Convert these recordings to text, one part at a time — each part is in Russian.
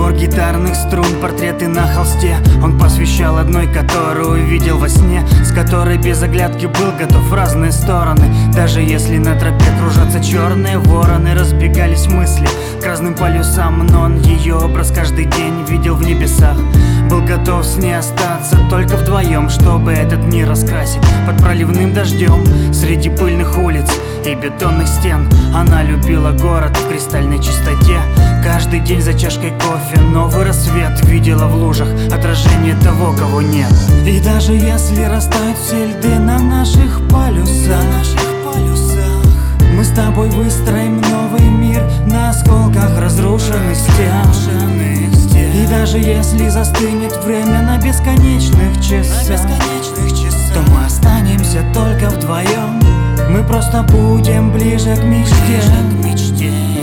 Набор гитарных струн, портреты на холсте. Он посвящал одной, которую видел во сне С которой без оглядки был готов в разные стороны. Даже если на тропе кружатся черные вороны Разбегались мысли к разным полюсам. Но он ее образ каждый день видел в небесах. Был готов с ней остаться только вдвоем Чтобы этот мир раскрасить под проливным дождем Среди пыльных улиц и бетонных стен. Она любила город в кристальной чистоте Каждый день за чашкой кофе новый рассвет Видела в лужах отражение того, кого нет. И даже если растают все льды на наших полюсах, Мы с тобой выстроим новый мир на осколках разрушенных стен. И даже если застынет время на бесконечных часах То мы останемся только вдвоем. Мы просто будем ближе к мечте. И через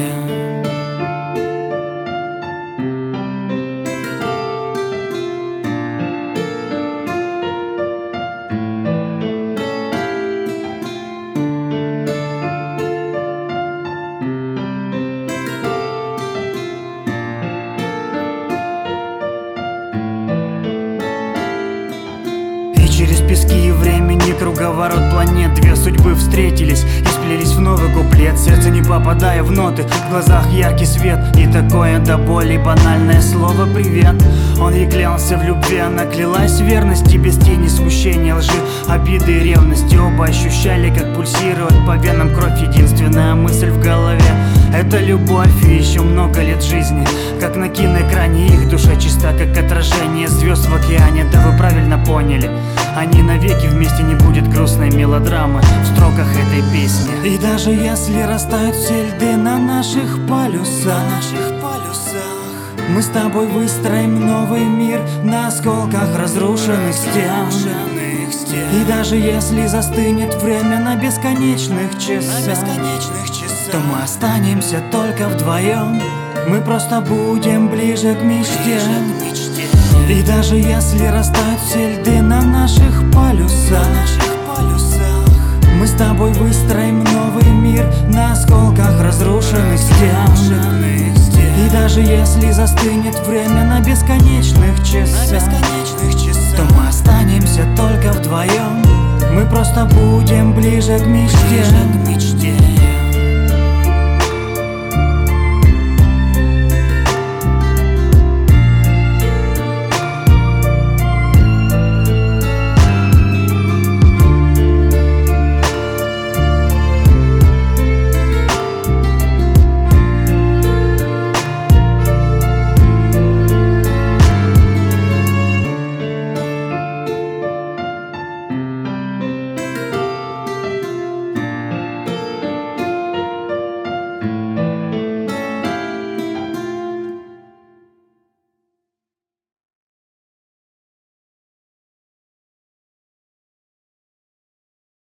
пески и времени круговорот планет. Две судьбы встретились и сплелись в новый куплет. Сердце не попадая в ноты, в глазах яркий свет. И такое до боли банальное слово «привет» Он ей клялся в любви, она клялась верности. Без тени смущения, лжи, обиды и ревности. Оба ощущали, как пульсирует по венам кровь. Единственная мысль в голове это любовь и еще много лет жизни. Как на киноэкране их душа чиста Как отражение звезд в океане. Да вы правильно поняли. Они навеки вместе не будет грустной мелодрамы В строках этой песни. И даже если растают все льды на наших полюсах Мы с тобой выстроим новый мир На осколках разрушенных стен. И даже если застынет время на бесконечных часах то мы останемся только вдвоем. Мы просто будем ближе к мечте И даже если растают все льды на наших полюсах Мы с тобой выстроим новый мир На осколках разрушенных стен. И даже если застынет время на бесконечных часах То мы останемся только вдвоем. Мы просто будем ближе к мечте